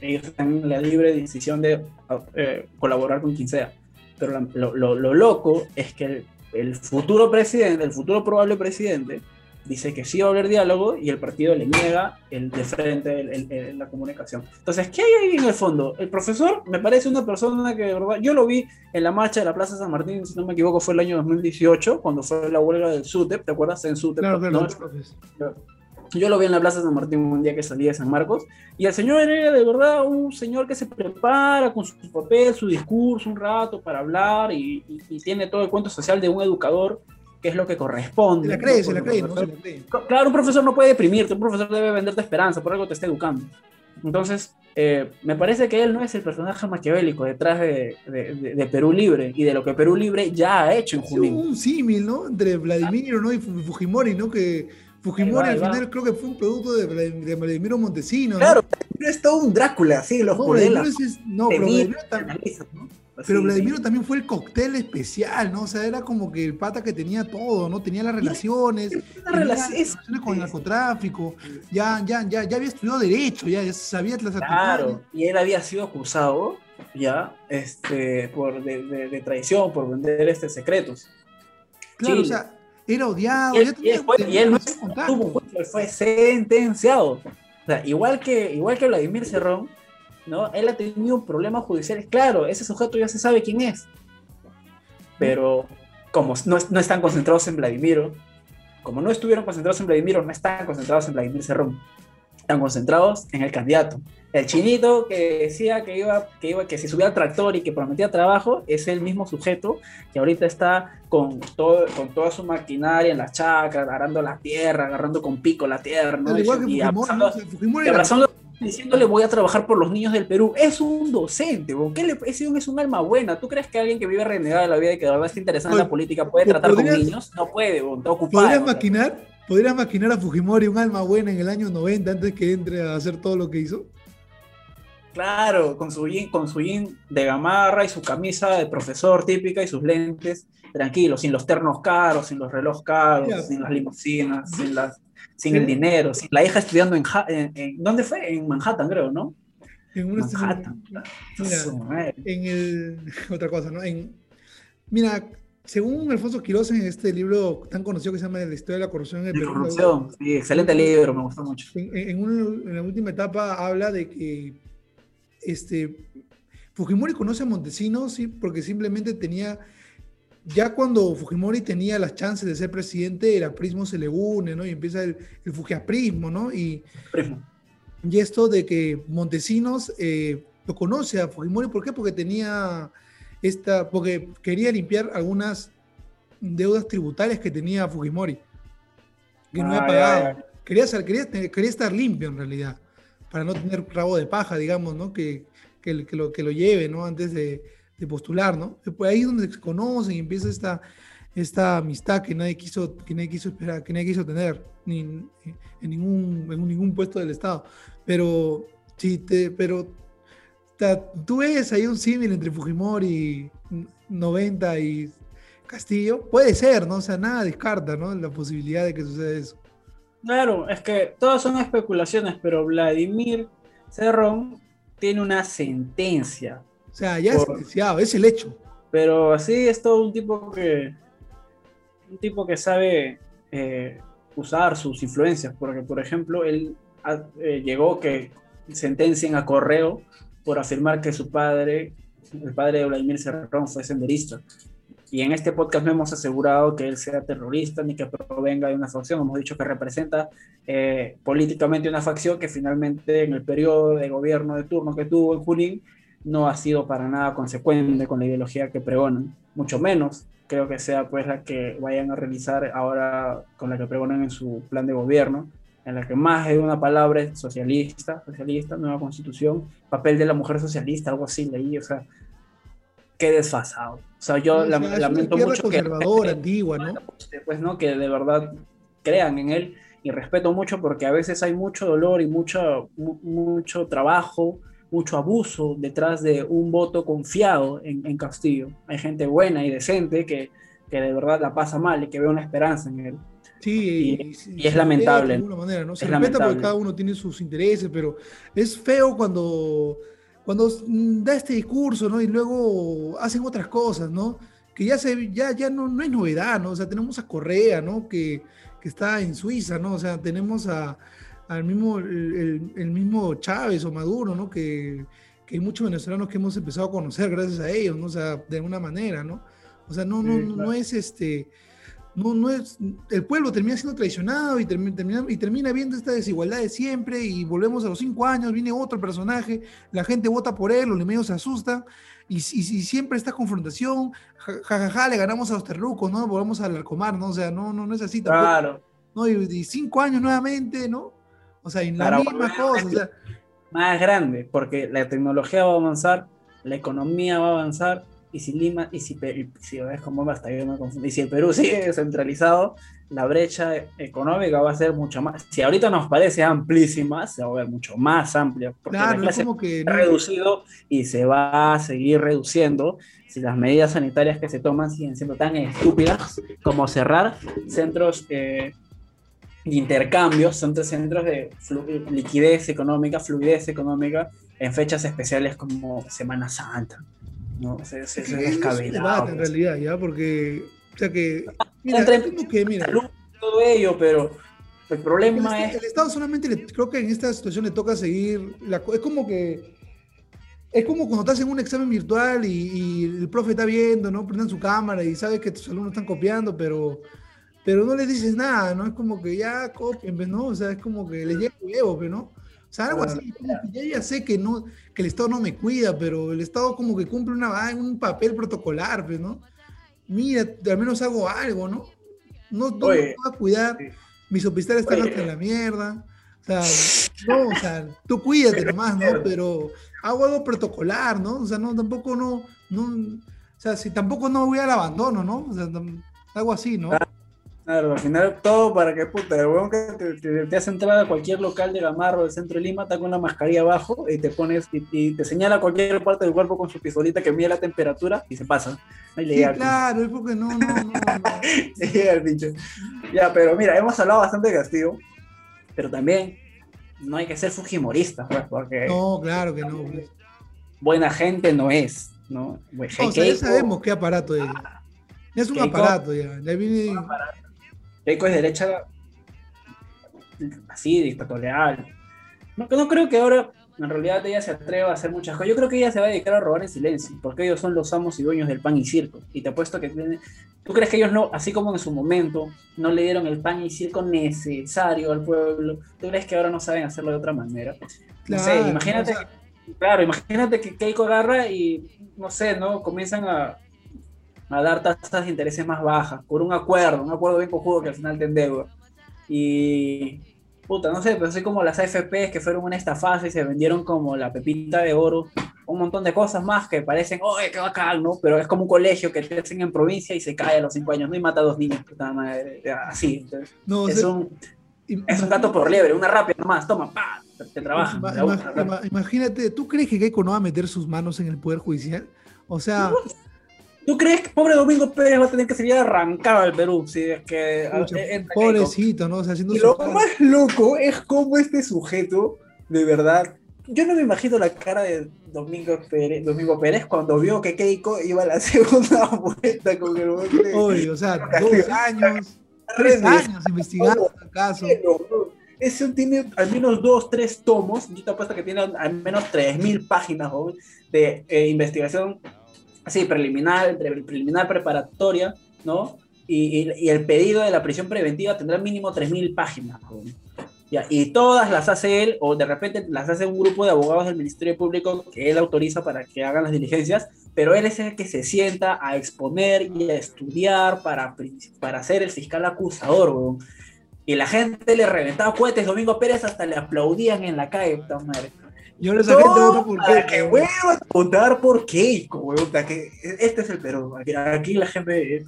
[SPEAKER 3] Ellos tienen la libre decisión de eh, colaborar con quien sea. Pero lo, lo, loco es que el, futuro presidente, el futuro probable presidente, dice que sí va a haber diálogo y el partido le niega el de frente la comunicación. Entonces, ¿qué hay ahí en el fondo? El profesor me parece una persona que de verdad, yo lo vi en la marcha de la Plaza San Martín, si no me equivoco, fue el año 2018, cuando fue la huelga del SUTEP, ¿te acuerdas? En SUTEP. Claro, claro, yo lo vi en la Plaza San Martín un día que salía de San Marcos, y el señor era de verdad un señor que se prepara con su papel, su discurso, un rato para hablar, y, tiene todo el cuento social de un educador, que es lo que corresponde.
[SPEAKER 4] Se la cree, se la cree, no
[SPEAKER 3] Claro, un profesor no puede deprimirte, un profesor debe venderte esperanza, por algo te está educando. Entonces, eh, me parece que él no es el personaje maquiavélico detrás de, de, Perú Libre y de lo que Perú Libre ya ha hecho en Junín.
[SPEAKER 4] un símil, ¿no? Entre Vladimir ¿no? y Fujimori, ¿no? Que Fujimori al final creo que fue un producto de, de Vladimiro Montesino.
[SPEAKER 3] Claro, es todo un Drácula, sí, los
[SPEAKER 4] no, no, pero Vladimiro, también, pero Vladimiro también fue el cóctel especial, ¿no? O sea, era como que el pata que tenía todo, ¿no? Tenía las relaciones, tenía relaciones con el narcotráfico, ya, ya, ya, ya había estudiado Derecho, ya, sabía las
[SPEAKER 3] Claro, y él había sido acusado, ya, este, por, de, de, traición, por vender este secretos.
[SPEAKER 4] Claro, o sea, era odiado.
[SPEAKER 3] Y él, no estuvo, fue sentenciado. O sea, igual que, igual que Vladimir Cerrón, ¿no? Él ha tenido problemas judiciales. Claro, ese sujeto ya se sabe quién es. Pero como no, no están concentrados en Vladimiro, como no estuvieron concentrados en Vladimiro, no están concentrados en Vladimir Cerrón. Están concentrados en el candidato. El chinito que decía que iba, que iba, que si subía al tractor y que prometía trabajo, es el mismo sujeto que ahorita está con, todo, con toda su maquinaria en las chacras, agarrando la tierra, agarrando con pico la tierra, ¿no? y, abrazando, diciéndole voy a trabajar por los niños del Perú. Es un docente, ¿qué le, ese es un alma buena. ¿Tú crees que alguien que vive renegada de la vida y que de verdad está interesado en la política puede tratar con niños? No puede, está ocupado.
[SPEAKER 4] ¿Podrías maquinar, ¿Podrías maquinar a Fujimori un alma buena en el año 90 antes que entre a hacer todo lo que hizo?
[SPEAKER 3] Claro, con su jean, con su jean de gamarra y su camisa de profesor típica y sus lentes, tranquilo, sin los ternos caros, sin los relojes caros, sin las limusinas, sin las, sin el dinero, sin la hija estudiando en, en, ¿dónde fue? En Manhattan, creo, ¿no?
[SPEAKER 4] En
[SPEAKER 3] Manhattan.
[SPEAKER 4] Mira, en el otra cosa, ¿no? En, mira, según Alfonso Quiroz en este libro tan conocido que se llama La historia de la corrupción en el
[SPEAKER 3] Perú. corrupción, sí, excelente libro, me gustó mucho.
[SPEAKER 4] En, la última etapa habla de que este, Fujimori conoce a Montesinos ¿sí? porque simplemente tenía, ya cuando Fujimori tenía las chances de ser presidente, el aprismo se le une, ¿no? Y empieza el, el fujiaprismo, ¿no? Y, y esto de que Montesinos eh, lo conoce a Fujimori, ¿por qué? Porque tenía esta, porque quería limpiar algunas deudas tributarias que tenía Fujimori, que no había pagado. Quería, quería, quería, estar limpio en realidad, para no tener rabo de paja, digamos, ¿no? Que, que, lo, que lo lleve, ¿no? Antes de, postular, ¿no? Pues ahí es donde se conocen y empieza esta, esta amistad que nadie quiso, que nadie quiso esperar, que nadie quiso tener ni, en, ningún, en ningún puesto del Estado. Pero, sí, te, pero tú ves ahí un símil entre Fujimori 90 y Castillo. Puede ser, ¿no? O sea, nada descarta, ¿no? La posibilidad de que suceda eso.
[SPEAKER 3] Claro, es que todas son especulaciones, pero Vladimir Cerrón tiene una sentencia.
[SPEAKER 4] O sea, ya es sentenciado, es el hecho.
[SPEAKER 3] Pero así es todo un tipo que. Un tipo que sabe eh, usar sus influencias. Porque, por ejemplo, él eh, llegó que sentencien a correo por afirmar que su padre, el padre de Vladimir Cerrón, fue senderista. Y en este podcast no hemos asegurado que él sea terrorista ni que provenga de una facción, hemos dicho que representa eh, políticamente una facción que finalmente en el periodo de gobierno de turno que tuvo en Junín no ha sido para nada consecuente con la ideología que pregonan, mucho menos creo que sea pues la que vayan a realizar ahora con la que pregonan en su plan de gobierno, en la que más de una palabra es socialista, socialista, nueva constitución, papel de la mujer socialista, algo así leí, o sea, qué desfasado. O sea, yo lamento mucho
[SPEAKER 4] conservadora, antigua, ¿no?
[SPEAKER 3] Pues, ¿no? Que de verdad crean en él y respeto mucho porque a veces hay mucho dolor y mucho, mucho trabajo, mucho abuso detrás de un voto confiado en, en Castillo. Hay gente buena y decente que, que de verdad la pasa mal y que ve una esperanza en él.
[SPEAKER 4] Sí,
[SPEAKER 3] y, es lamentable. De
[SPEAKER 4] alguna manera, ¿no? Se respeta porque cada uno tiene sus intereses, pero es feo cuando, cuando da este discurso, ¿no? Y luego hacen otras cosas, ¿no? Que ya, se, ya, ya no, no es novedad, ¿no? O sea, tenemos a Correa, ¿no? Que, que está en Suiza, ¿no? O sea, tenemos a, al mismo, el, el, mismo Chávez o Maduro, ¿no? Que, que hay muchos venezolanos que hemos empezado a conocer gracias a ellos, ¿no? O sea, de alguna manera, ¿no? O sea, no, no, no es este no, no es, el pueblo termina siendo traicionado y termina, y termina viendo esta desigualdad de siempre y volvemos a los cinco años, viene otro personaje, la gente vota por él, los medios se asustan y, y, siempre esta confrontación, jajaja, ja, le ganamos a los terrucos, ¿no? Volvemos al Arcomar, ¿no? O sea, no, no, no es así tampoco. Claro. ¿no? Y, cinco años nuevamente, ¿no? O sea, en la misma cosa, o sea.
[SPEAKER 3] Más grande, porque la tecnología va a avanzar, la economía va a avanzar, y si Lima, y si, si ves cómo basta, yo me confundo, y si el Perú sigue descentralizado, la brecha económica va a ser mucho más, si ahorita nos parece amplísima, se va a ver mucho más amplia, porque la clase que ha reducido y se va a seguir reduciendo si las medidas sanitarias que se toman siguen siendo tan estúpidas como cerrar centros eh, de intercambio, centros, centros de liquidez económica, fluidez económica en fechas especiales como Semana Santa. ¿no? Se, es descabellado.
[SPEAKER 4] en realidad, ya, porque, o sea que,
[SPEAKER 3] mira, Entre, que, mira, todo ello, pero el problema
[SPEAKER 4] es... El Estado solamente, le, creo que en esta situación le toca seguir, la, es como que, es como cuando estás en un examen virtual y, el profe está viendo, ¿no? Prendan su cámara y sabe que tus alumnos están copiando, pero, pero no les dices nada, ¿no? Es como que ya copien, ¿no? O sea, es como que les llega huevo, ¿no? O sea, algo así, ya, ya sé que, no, que el Estado no me cuida, pero el Estado como que cumple una, un papel protocolar, pues, ¿no? Mira, al menos hago algo, ¿no? No, no me a cuidar, mis hospitales están hasta la mierda. O sea, no, o sea, tú cuídate nomás, ¿no? Pero hago algo protocolar, ¿no? O sea, no, tampoco no, no, o sea, si tampoco no voy al abandono, ¿no? O sea, algo así, ¿no?
[SPEAKER 3] Claro, al final todo para que puta, el weón que te, te, hace entrar a cualquier local de Gamarro del centro de Lima, está con una mascarilla abajo y te pones y, te señala cualquier parte del cuerpo con su pistolita que mide la temperatura y se pasa.
[SPEAKER 4] sí, claro, es porque no, no, no.
[SPEAKER 3] sí, el dicho. Ya, pero mira, hemos hablado bastante de Castillo, pero también no hay que ser fujimorista, pues, porque.
[SPEAKER 4] No, claro que no. Pues.
[SPEAKER 3] Buena gente no es, ¿no?
[SPEAKER 4] o sea, ya sabemos qué aparato es. es un aparato ya. ya viene...
[SPEAKER 3] Keiko es derecha así, dictatorial. No, no creo que ahora en realidad ella se atreva a hacer muchas cosas. Yo creo que ella se va a dedicar a robar en silencio, porque ellos son los amos y dueños del pan y circo. Y te apuesto que tú crees que ellos no, así como en su momento no le dieron el pan y circo necesario al pueblo, tú crees que ahora no saben hacerlo de otra manera. No sé, imagínate, claro, imagínate que Keiko agarra y no sé, ¿no? Comienzan a, a dar tasas de intereses más bajas por un acuerdo, un acuerdo bien cojudo que al final te endeuda. Y puta, no sé, pero así como las AFPs que fueron una estafa y se vendieron como la pepita de oro, un montón de cosas más que parecen, ¡oye, qué bacán! ¿no? Pero es como un colegio que te hacen en provincia y se cae a los cinco años, ¿no? Y mata a dos niños, puta madre, así. no, es, un, es un gato por liebre, una rápida nomás, toma, pa, te, trabaja.
[SPEAKER 4] imagínate, ¿tú crees que Keiko no va a meter sus manos en el Poder Judicial? O sea...
[SPEAKER 3] ¿Tú crees que pobre Domingo Pérez va a tener que salir arrancado al Perú? Si es que.
[SPEAKER 4] pobrecito, ¿no? O sea, haciendo
[SPEAKER 3] y lo más loco es cómo este sujeto, de verdad. Yo no me imagino la cara de Domingo Pérez, Domingo Pérez cuando vio que Keiko iba a la segunda vuelta con el
[SPEAKER 4] Oye, o sea, dos años, tres años investigando el caso.
[SPEAKER 3] Ese tiene al menos dos, tres tomos. Yo te apuesto que tiene al menos tres mil páginas de eh, investigación sí, preliminar, preliminar preparatoria, ¿no? Y, el pedido de la prisión preventiva tendrá mínimo 3.000 páginas. Ya, y todas las hace él, o de repente las hace un grupo de abogados del Ministerio Público que él autoriza para que hagan las diligencias, pero él es el que se sienta a exponer y a estudiar para, para ser el fiscal acusador, Y la gente le reventaba cohetes, Domingo Pérez hasta le aplaudían en la calle, madre.
[SPEAKER 4] Yo no, esa gente por
[SPEAKER 3] Keiko. Que vuelva a votar por Keiko, weón. Que este es el Perú. Aquí, la gente eh,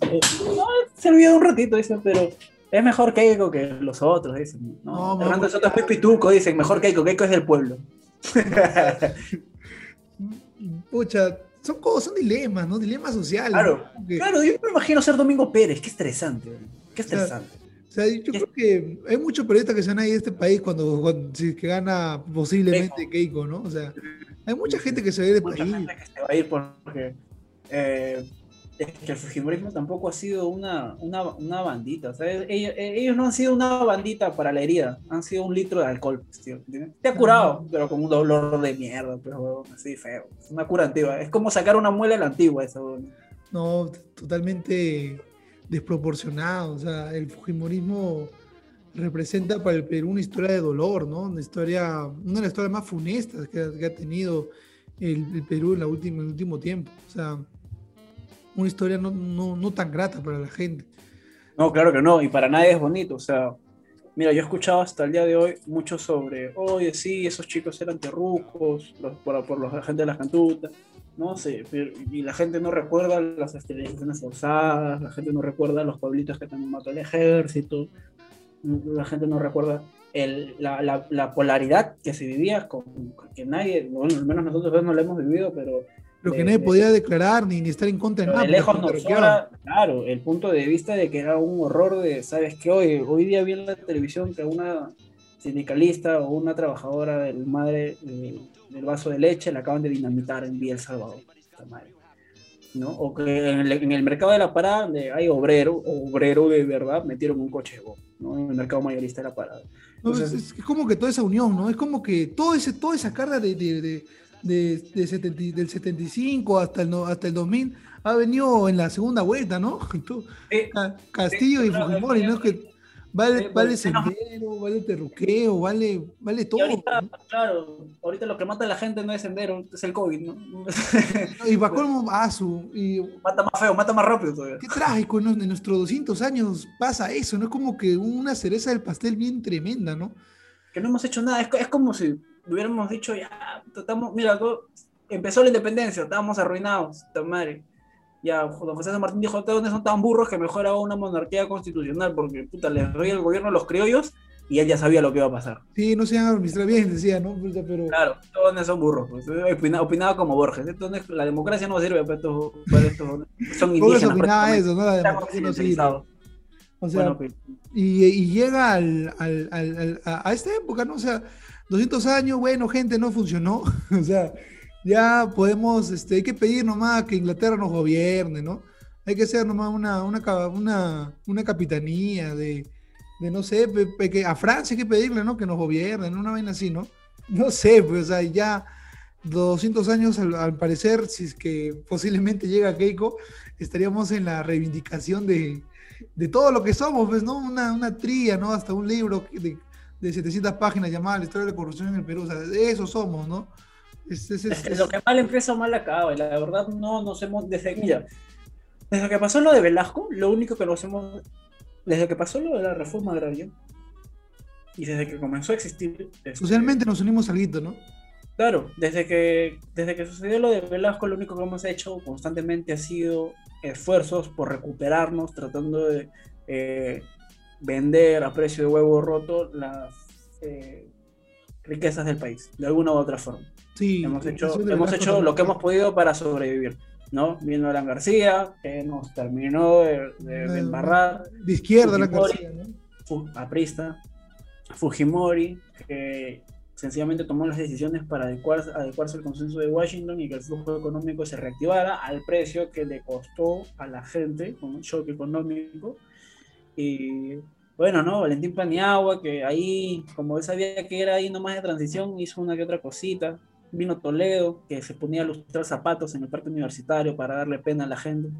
[SPEAKER 3] se olvida un ratito, dicen, pero es mejor Keiko que los otros, dicen. No, no Fernando Soto es pituco, dicen, mejor Keiko. Keiko es del pueblo.
[SPEAKER 4] Pucha, son cosas, son dilemas, ¿no? Dilemas sociales.
[SPEAKER 3] Claro, claro, yo me imagino ser Domingo Pérez, qué estresante, qué estresante
[SPEAKER 4] sea, yo creo que hay muchos periodistas que se van ahí de este país cuando, si que gana posiblemente Keiko, ¿no? O sea, hay mucha gente que se va a ir de
[SPEAKER 3] mucha
[SPEAKER 4] país.
[SPEAKER 3] Gente que se va a ir porque eh, es que el Fujimorismo tampoco ha sido una, una, una bandita. O sea, ellos, ellos, no han sido una bandita para la herida, han sido un litro de alcohol, pues, tío. Te ha curado, pero con un dolor de mierda, pero así feo. Es una cura antigua. Es como sacar una muela de la antigua, eso.
[SPEAKER 4] No, totalmente desproporcionado. O sea, el Fujimorismo representa para el Perú una historia de dolor, ¿no? Una historia, una de las historias más funestas que, ha tenido el, Perú en, la última, el último tiempo. O sea, una historia no, no, no, tan grata para la gente.
[SPEAKER 3] No, claro que no, y para nadie es bonito. O sea, mira, yo he escuchado hasta el día de hoy mucho sobre, oye, sí, esos chicos eran terrucos, por, por la gente de las cantutas no sé, y la gente no recuerda las esterilizaciones forzadas, la gente no recuerda los pueblitos que también mató el ejército, la gente no recuerda el, la, la, polaridad que se vivía, con, que nadie, bueno, al menos nosotros no lo hemos vivido, pero...
[SPEAKER 4] Lo que nadie podía declarar ni, ni, estar en contra de nada.
[SPEAKER 3] lejos nos claro, el punto de vista de que era un horror de, ¿sabes qué? Hoy, hoy día vi en la televisión que una sindicalista o una trabajadora del madre del vaso de leche la acaban de dinamitar en Vía El Salvador. ¿no? O que en el, mercado de la parada hay obrero, obrero de verdad, metieron un coche ¿no? En el mercado mayorista de la parada.
[SPEAKER 4] es, como que toda esa unión, ¿no? Es como que todo ese, toda esa carga de, de, de, de del 75 hasta el, hasta el 2000 ha venido en la segunda vuelta, ¿no? Castillo y Fujimori, ¿no? Que Vale, vale sendero, vale terruqueo, vale, vale todo.
[SPEAKER 3] ahorita, claro, ahorita lo que mata a la gente no es sendero, es el COVID, ¿no?
[SPEAKER 4] y va colmo su Y...
[SPEAKER 3] Mata más feo, mata más rápido todavía.
[SPEAKER 4] Qué trágico, en nuestros 200 años pasa eso, ¿no? Es como que una cereza del pastel bien tremenda, ¿no?
[SPEAKER 3] Que no hemos hecho nada, es, es como si hubiéramos dicho, ya, estamos, mira, empezó la independencia, estábamos arruinados, madre ya don José San Martín dijo, ¿dónde son tan burros que mejor haga una monarquía constitucional? Porque, puta, les doy el gobierno a los criollos y él ya sabía lo que iba a pasar.
[SPEAKER 4] Sí, no se van a administrar bien, decía, ¿no? Pero...
[SPEAKER 3] Claro, todos son burros. Pues. Opinaba, como Borges. Entonces, la democracia no sirve para estos, para estos son indígenas.
[SPEAKER 4] opinaba eso, ¿no? La democracia no sirve. O sea, pues. y, y, llega al, al, al, a, a esta época, ¿no? O sea, 200 años, bueno, gente, no funcionó. o sea, ya podemos, este, hay que pedir nomás que Inglaterra nos gobierne, ¿no? Hay que ser nomás una, una, una, una capitanía de, de, no sé, que a Francia hay que pedirle, ¿no? Que nos gobiernen, una vaina así, ¿no? No sé, pues, o sea, ya 200 años al, parecer, si es que posiblemente llega Keiko, estaríamos en la reivindicación de, de todo lo que somos, pues, ¿no? Una, una tría, ¿no? Hasta un libro de, de 700 páginas llamado La historia de la corrupción en el Perú, o sea, eso somos, ¿no?
[SPEAKER 3] Es, lo que mal empieza mal acaba, y la verdad no nos hemos, desde, mira, desde que pasó lo de Velasco, lo único que nos hemos, desde que pasó lo de la reforma agraria, y desde que comenzó a existir...
[SPEAKER 4] Este, Socialmente nos unimos al hito, ¿no?
[SPEAKER 3] Claro, desde que, desde que sucedió lo de Velasco, lo único que hemos hecho constantemente ha sido esfuerzos por recuperarnos, tratando de eh, vender a precio de huevo roto las eh, riquezas del país, de alguna u otra forma. Sí, hemos hecho, hemos hecho lo que hemos podido para sobrevivir. ¿no? Vino Alan García, que nos terminó de, embarrar.
[SPEAKER 4] De izquierda la García, ¿no?
[SPEAKER 3] Aprista, Fujimori, que sencillamente tomó las decisiones para adecuarse, adecuarse al consenso de Washington y que el flujo económico se reactivara al precio que le costó a la gente con un shock económico. Y bueno, ¿no? Valentín Paniagua, que ahí, como él sabía que era ahí nomás de transición, hizo una que otra cosita. Vino Toledo, que se ponía a lustrar zapatos en el parque universitario para darle pena a la gente.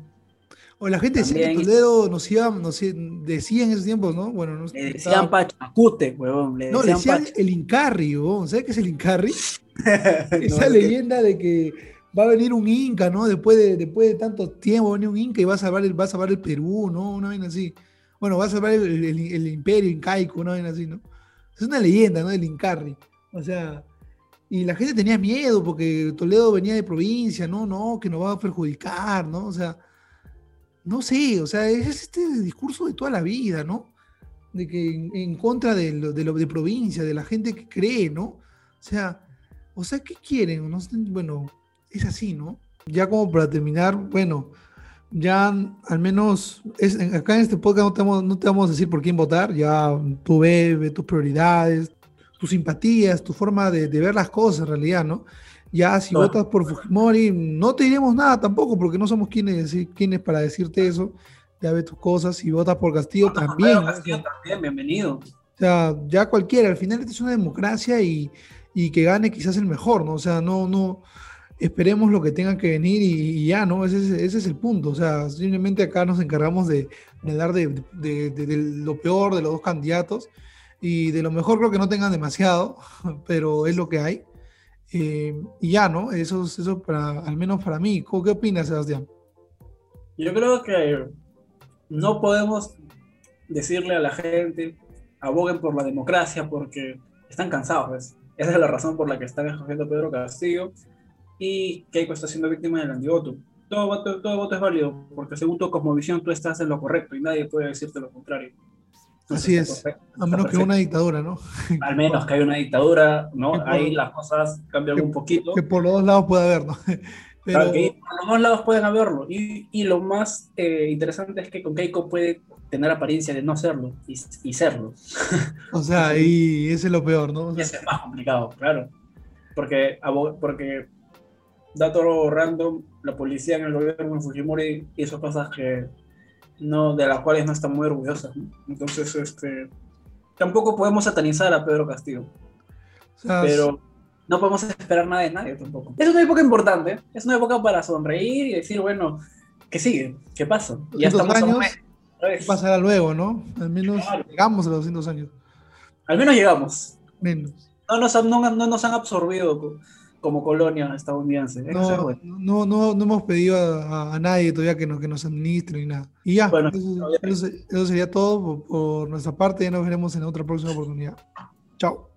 [SPEAKER 4] O la gente decía que Toledo nos iba, nos decía en esos tiempos, ¿no? Bueno,
[SPEAKER 3] nos le decían Pachacute, huevón.
[SPEAKER 4] no, le decían el Incarri, huevón. ¿Sabes qué es el Incarri? Esa leyenda de que va a venir un Inca, ¿no? Después de, después de tanto tiempo va a venir un Inca y va a salvar el, va a salvar el Perú, ¿no? Una vez así. Bueno, va a salvar el, el, imperio incaico, vez así, ¿no? Es una leyenda, ¿no? Del Incarri. O sea, y la gente tenía miedo porque Toledo venía de provincia, no, no, que nos va a perjudicar, ¿no? O sea, no sé, o sea, es este discurso de toda la vida, ¿no? De que en, contra de lo, de lo, de provincia, de la gente que cree, ¿no? O sea, o sea, ¿qué quieren? bueno, es así, ¿no? Ya como para terminar, bueno, ya al menos es, acá en este podcast no te, vamos, no te vamos a decir por quién votar, ya tú ves, tus prioridades, tus simpatías, tu forma de, ver las cosas en realidad, ¿no? Ya si votas por Fujimori, no te diremos nada tampoco, porque no somos quienes, quienes para decirte eso. Ya ve tus cosas. Si votas por Castillo, también.
[SPEAKER 3] Castillo también, bienvenido.
[SPEAKER 4] O sea, ya cualquiera. Al final, esta es una democracia y, que gane quizás el mejor, ¿no? O sea, no, no. Esperemos lo que tenga que venir y, ya, ¿no? Ese, es el punto. O sea, simplemente acá nos encargamos de, de dar de, lo peor de los dos candidatos y de lo mejor creo que no tengan demasiado, pero es lo que hay. Eh, y ya, ¿no? Eso, eso para, al menos para mí. ¿Qué opinas, Sebastián?
[SPEAKER 3] Yo creo que no podemos decirle a la gente, aboguen por la democracia porque están cansados. Esa es la razón por la que están escogiendo Pedro Castillo y Keiko está siendo víctima del antivoto. Todo voto, todo voto es válido porque según tu cosmovisión tú estás en lo correcto y nadie puede decirte lo contrario.
[SPEAKER 4] Así es, a menos que una dictadura, ¿no?
[SPEAKER 3] Al menos que haya una dictadura, ¿no? Ahí las cosas cambian un poquito.
[SPEAKER 4] Que por los dos lados puede haber, ¿no?
[SPEAKER 3] Pero... Claro, que por los dos lados pueden haberlo. Y, y lo más eh, interesante es que con Keiko puede tener apariencia de no serlo y, y serlo.
[SPEAKER 4] O sea, y ese es lo peor, ¿no?
[SPEAKER 3] ese es más complicado, claro. Porque, porque dato random, la policía en el gobierno de Fujimori hizo cosas que no, de las cuales no están muy orgullosas. Entonces, este, tampoco podemos satanizar a Pedro Castillo. pero no podemos esperar nada de nadie tampoco. Es una época importante, es una época para sonreír y decir, bueno, ¿qué sigue? ¿Qué pasa?
[SPEAKER 4] Ya estamos años, ¿Qué pasará luego, no? Al menos llegamos a los 200 años.
[SPEAKER 3] Al menos llegamos.
[SPEAKER 4] Menos.
[SPEAKER 3] No nos, no, no nos han absorbido como colonia estadounidense.
[SPEAKER 4] No, no, no, no, hemos pedido a, nadie todavía que nos, que nos administre ni nada. Y ya, eso, sería todo por, por nuestra parte. Ya nos veremos en otra próxima oportunidad. Chao.